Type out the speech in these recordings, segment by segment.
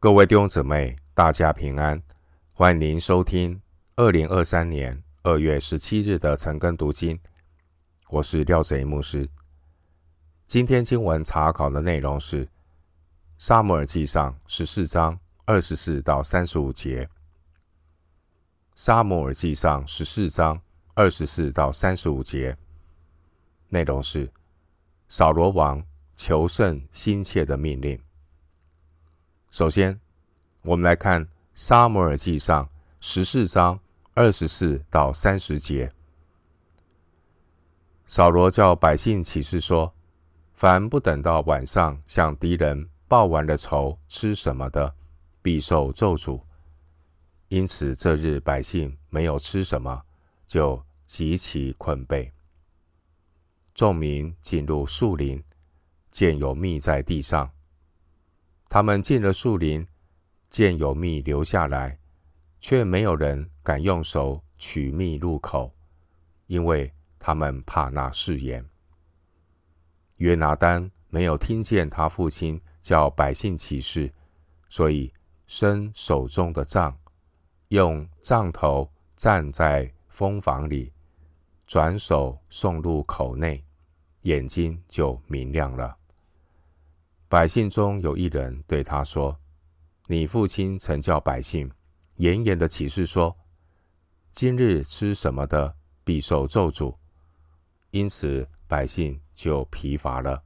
各位弟兄姊妹，大家平安！欢迎您收听二零二三年二月十七日的晨更读经。我是廖哲一牧师。今天经文查考的内容是《撒母耳记上》十四章二十四到三十五节。《撒母耳记上》十四章二十四到三十五节内容是扫罗王求胜心切的命令。首先，我们来看《撒母耳记上》十四章二十四到三十节。扫罗叫百姓起誓说：“凡不等到晚上向敌人报完了仇，吃什么的，必受咒诅。”因此，这日百姓没有吃什么，就极其困惫。众民进入树林，见有蜜在地上。他们进了树林，见有蜜留下来，却没有人敢用手取蜜入口，因为他们怕那誓言。约拿单没有听见他父亲叫百姓起誓，所以伸手中的杖，用杖头蘸在蜂房里，转手送入口内，眼睛就明亮了。百姓中有一人对他说：“你父亲曾叫百姓严严的起誓说，今日吃什么的必受咒诅，因此百姓就疲乏了。”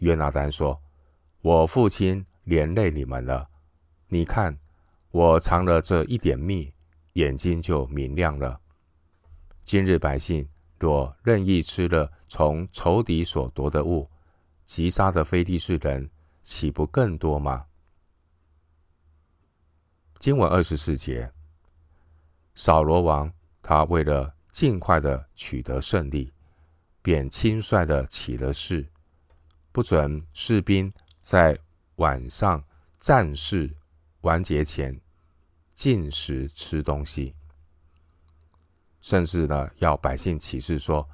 约拿单说：“我父亲连累你们了。你看，我尝了这一点蜜，眼睛就明亮了。今日百姓若任意吃了从仇敌所夺的物，”击杀的非利士人岂不更多吗？经文二十四节，扫罗王他为了尽快的取得胜利，便轻率的起了誓，不准士兵在晚上战事完结前禁食吃东西，甚至呢要百姓起誓说，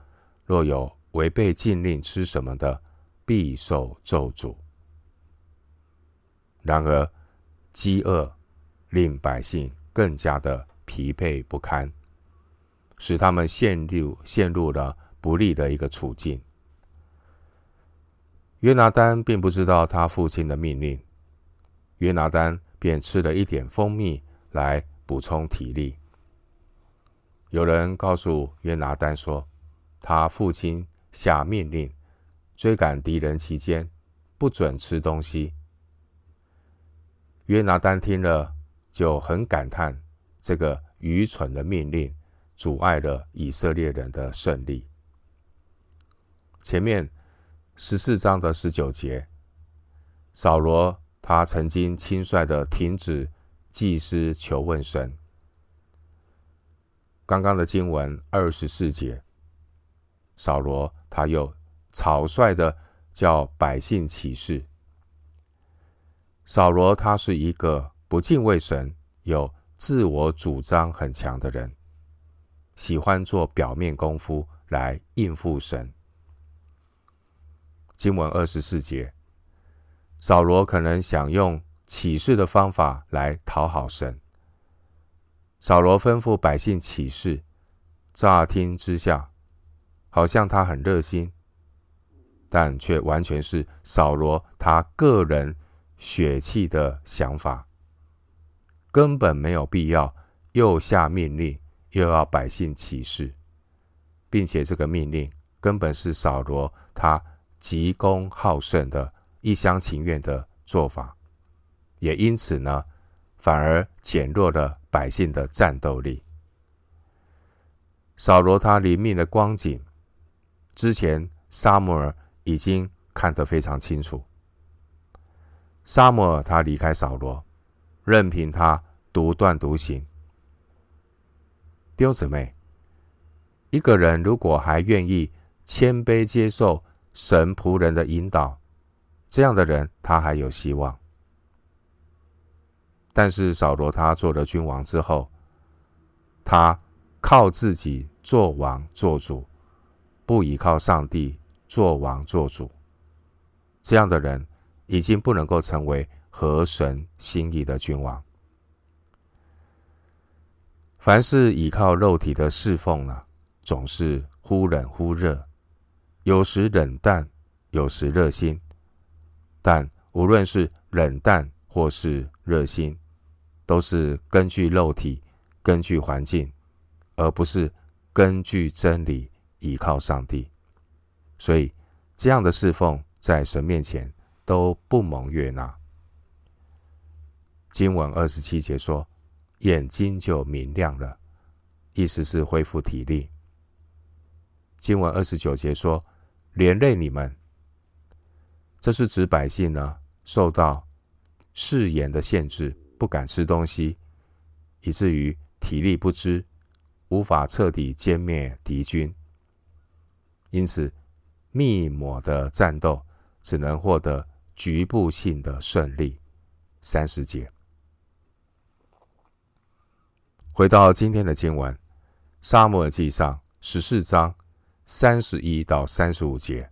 若有违背禁令吃什么的。必受咒诅。然而，饥饿令百姓更加的疲惫不堪，使他们陷入陷入了不利的一个处境。约拿丹并不知道他父亲的命令，约拿丹便吃了一点蜂蜜来补充体力。有人告诉约拿丹说，他父亲下命令。追赶敌人期间，不准吃东西。约拿单听了就很感叹，这个愚蠢的命令阻碍了以色列人的胜利。前面十四章的十九节，扫罗他曾经轻率的停止祭司求问神。刚刚的经文二十四节，扫罗他又。草率的叫百姓起誓。扫罗他是一个不敬畏神、有自我主张很强的人，喜欢做表面功夫来应付神。经文二十四节，扫罗可能想用起誓的方法来讨好神。扫罗吩咐百姓起誓，乍听之下，好像他很热心。但却完全是扫罗他个人血气的想法，根本没有必要又下命令，又要百姓起誓，并且这个命令根本是扫罗他急功好胜的一厢情愿的做法，也因此呢，反而减弱了百姓的战斗力。扫罗他临命的光景，之前撒母耳。已经看得非常清楚。撒母耳他离开扫罗，任凭他独断独行。丢姊妹，一个人如果还愿意谦卑接受神仆人的引导，这样的人他还有希望。但是扫罗他做了君王之后，他靠自己做王做主，不依靠上帝。做王做主，这样的人已经不能够成为合神心意的君王。凡是依靠肉体的侍奉呢，总是忽冷忽热，有时冷淡，有时热心。但无论是冷淡或是热心，都是根据肉体、根据环境，而不是根据真理，依靠上帝。所以，这样的侍奉在神面前都不蒙悦纳。经文二十七节说。眼睛就明亮了，意思是恢复体力。经文二十九节说：“连累你们。”这是指百姓呢，受到誓言的限制，不敢吃东西，以至于体力不支，无法彻底歼灭敌军。因此，密抹的战斗只能获得局部性的胜利。三十节。回到今天的经文，《沙漠记上》十四章三十一到三十五节。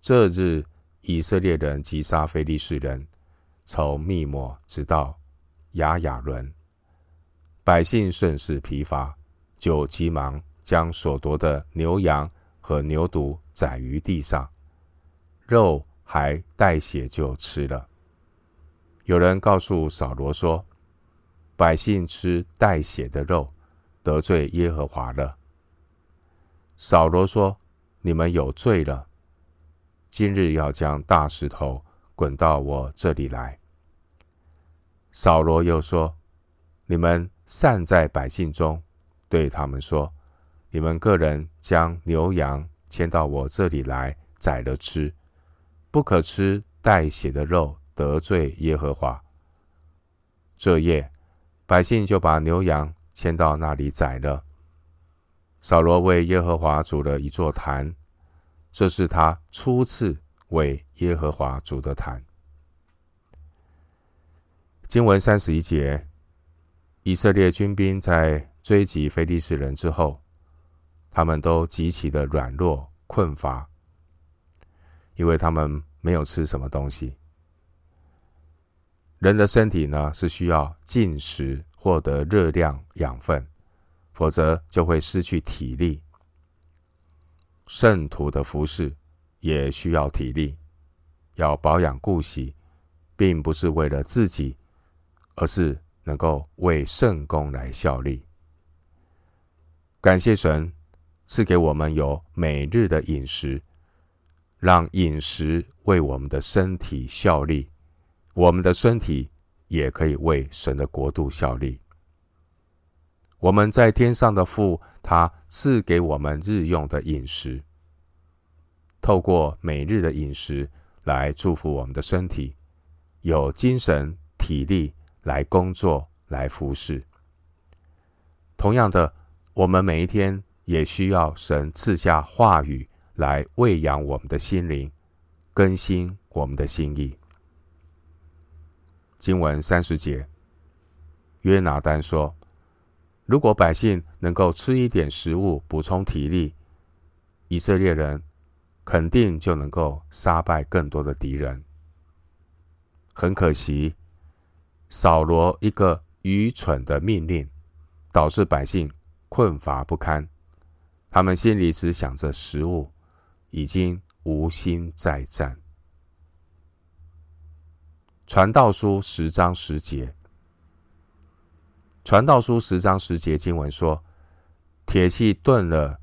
这日，以色列人击杀非利士人，从密抹直到亚雅伦。百姓甚是疲乏，就急忙将所夺的牛羊和牛犊宰于地上，肉还带血就吃了。有人告诉扫罗说。百姓吃带血的肉，得罪耶和华了。扫罗说：“你们有罪了。今日要将大石头滚到我这里来。”扫罗又说：“你们散在百姓中，对他们说：你们个人将牛羊牵到我这里来宰了吃，不可吃带血的肉，得罪耶和华。”这夜。百姓就把牛羊牵到那里宰了。扫罗为耶和华筑了一座坛，这是他初次为耶和华筑的坛。经文三十一节，以色列军兵在追击非利士人之后，他们都极其的软弱困乏，因为他们没有吃什么东西。人的身体呢，是需要进食获得热量养分，否则就会失去体力。圣徒的服侍也需要体力，要保养顾惜，并不是为了自己，而是能够为圣工来效力。感谢神赐给我们有每日的饮食，让饮食为我们的身体效力。我们的身体也可以为神的国度效力。我们在天上的父，他赐给我们日用的饮食，透过每日的饮食来祝福我们的身体，有精神体力来工作来服侍。同样的，我们每一天也需要神赐下话语来喂养我们的心灵，更新我们的心意。经文三十节，约拿单说：“如果百姓能够吃一点食物补充体力，以色列人肯定就能够杀败更多的敌人。很可惜，扫罗一个愚蠢的命令，导致百姓困乏不堪，他们心里只想着食物，已经无心再战。”传道书十章十节，传道书十章十节经文说：“铁器钝了，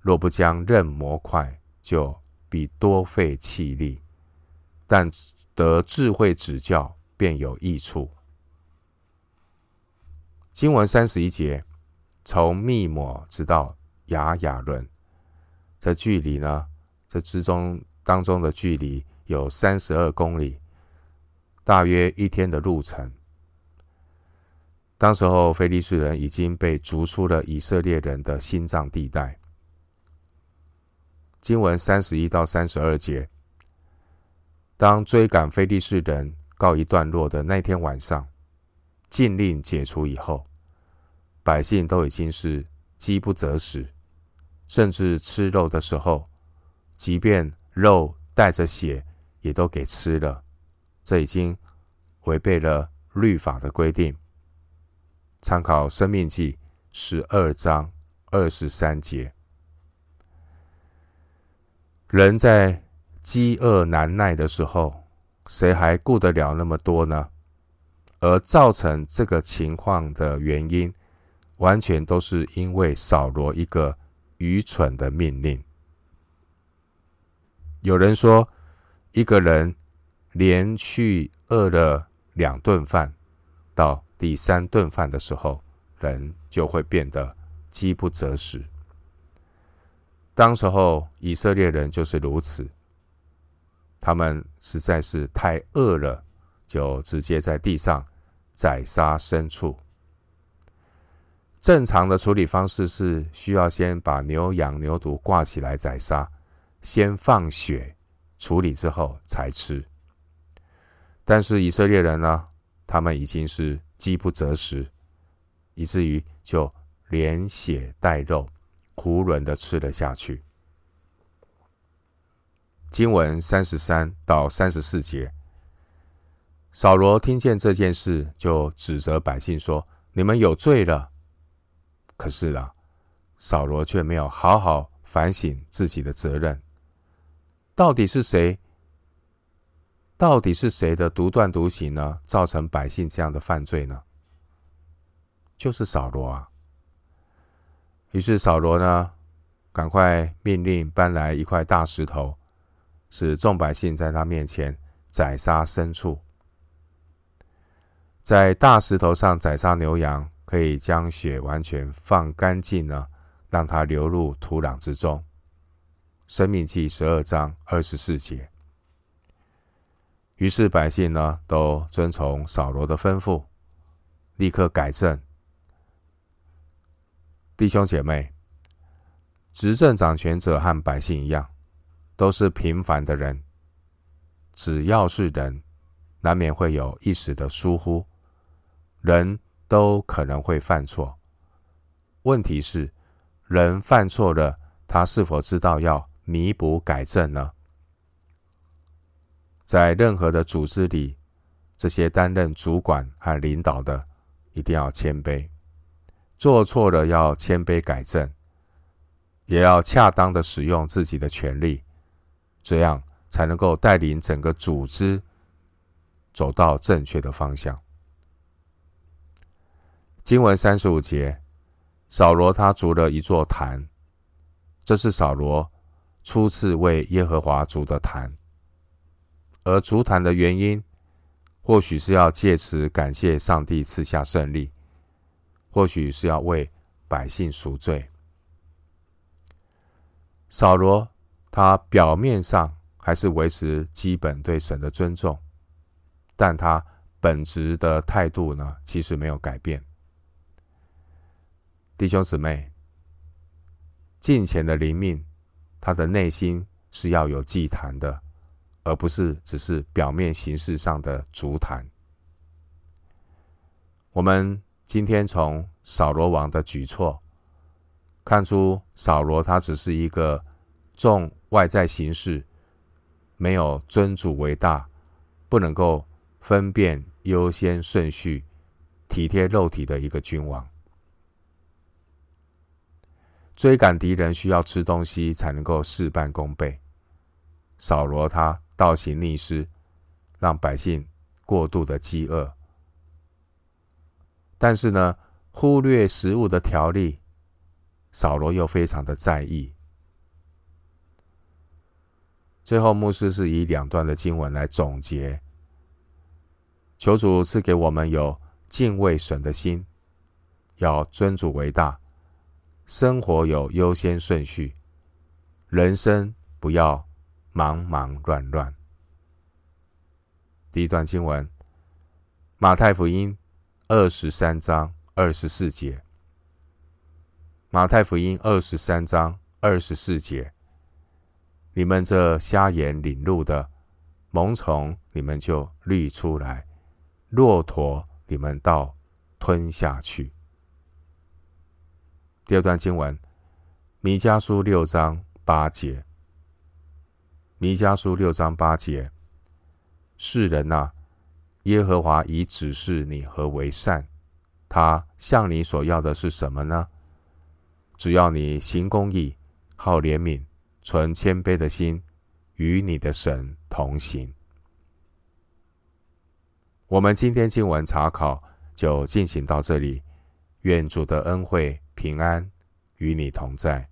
若不将刃磨快，就必多费气力；但得智慧指教，便有益处。”经文三十一节，从密抹直到雅雅伦，这距离呢？这之中当中的距离有三十二公里。大约一天的路程。当时候，非利士人已经被逐出了以色列人的心脏地带。经文三十一到三十二节，当追赶非利士人告一段落的那天晚上，禁令解除以后，百姓都已经是饥不择食，甚至吃肉的时候，即便肉带着血，也都给吃了，这已经违背了律法的规定。参考《生命记》十二章二十三节，人在饥饿难耐的时候，谁还顾得了那么多呢？而造成这个情况的原因，完全都是因为扫罗一个愚蠢的命令。有人说，一个人连续饿了两顿饭，到第三顿饭的时候，人就会变得饥不择食。当时候以色列人就是如此，他们实在是太饿了，就直接在地上宰杀牲畜。正常的处理方式是需要先把牛羊牛犊挂起来宰杀，先放血处理之后才吃。但是以色列人呢，他们已经是饥不择食，以至于就连血带肉，囫囵的吃了下去。经文三十三到三十四节，扫罗听见这件事，就指责百姓说：“你们有罪了。”可是啊，扫罗却没有好好反省自己的责任。到底是谁？到底是谁的独断独行呢？造成百姓这样的犯罪呢？就是扫罗啊。于是扫罗呢，赶快命令搬来一块大石头，使众百姓在他面前宰杀牲畜。在大石头上宰杀牛羊，可以将血完全放干净呢，让它流入土壤之中。申命记十二章二十四节。于是百姓呢，都遵从扫罗的吩咐，立刻改正。弟兄姐妹，执政掌权者和百姓一样，都是平凡的人。只要是人，难免会有一时的疏忽，人都可能会犯错。问题是，人犯错了，他是否知道要弥补改正呢？在任何的组织里，这些担任主管和领导的一定要谦卑，做错了要谦卑改正，也要恰当的使用自己的权力，这样才能够带领整个组织走到正确的方向。经文三十五节，扫罗他筑了一座坛，这是扫罗初次为耶和华筑的坛。而筑坛的原因，或许是要借此感谢上帝赐下胜利，或许是要为百姓赎罪。扫罗他表面上还是维持基本对神的尊重，但他本质的态度呢，其实没有改变。弟兄姊妹，敬虔的灵命，他的内心是要有祭坛的。而不是只是表面形式上的足坛。我们今天从扫罗王的举措看出，扫罗他只是一个重外在形式，没有尊主为大，不能够分辨优先顺序，体贴肉体的一个君王。追赶敌人需要吃东西才能够事半功倍。扫罗他。倒行逆施，让百姓过度的饥饿。但是呢，忽略食物的条例，扫罗又非常的在意。最后，牧师是以两段的经文来总结：求主赐给我们有敬畏神的心，要尊主为大，生活有优先顺序，人生不要忙忙乱乱。第一段经文，马太福音二十三章二十四节。马太福音二十三章二十四节，你们这瞎眼领路的，虻虫你们就滤出来，骆驼你们倒吞下去。第二段经文，弥迦书六章八节。弥迦书六章八节世人啊，耶和华已指示你何为善，他向你所要的是什么呢？只要你行公义，好怜悯，存谦卑的心，与你的神同行。我们今天经文查考就进行到这里，愿主的恩惠平安与你同在。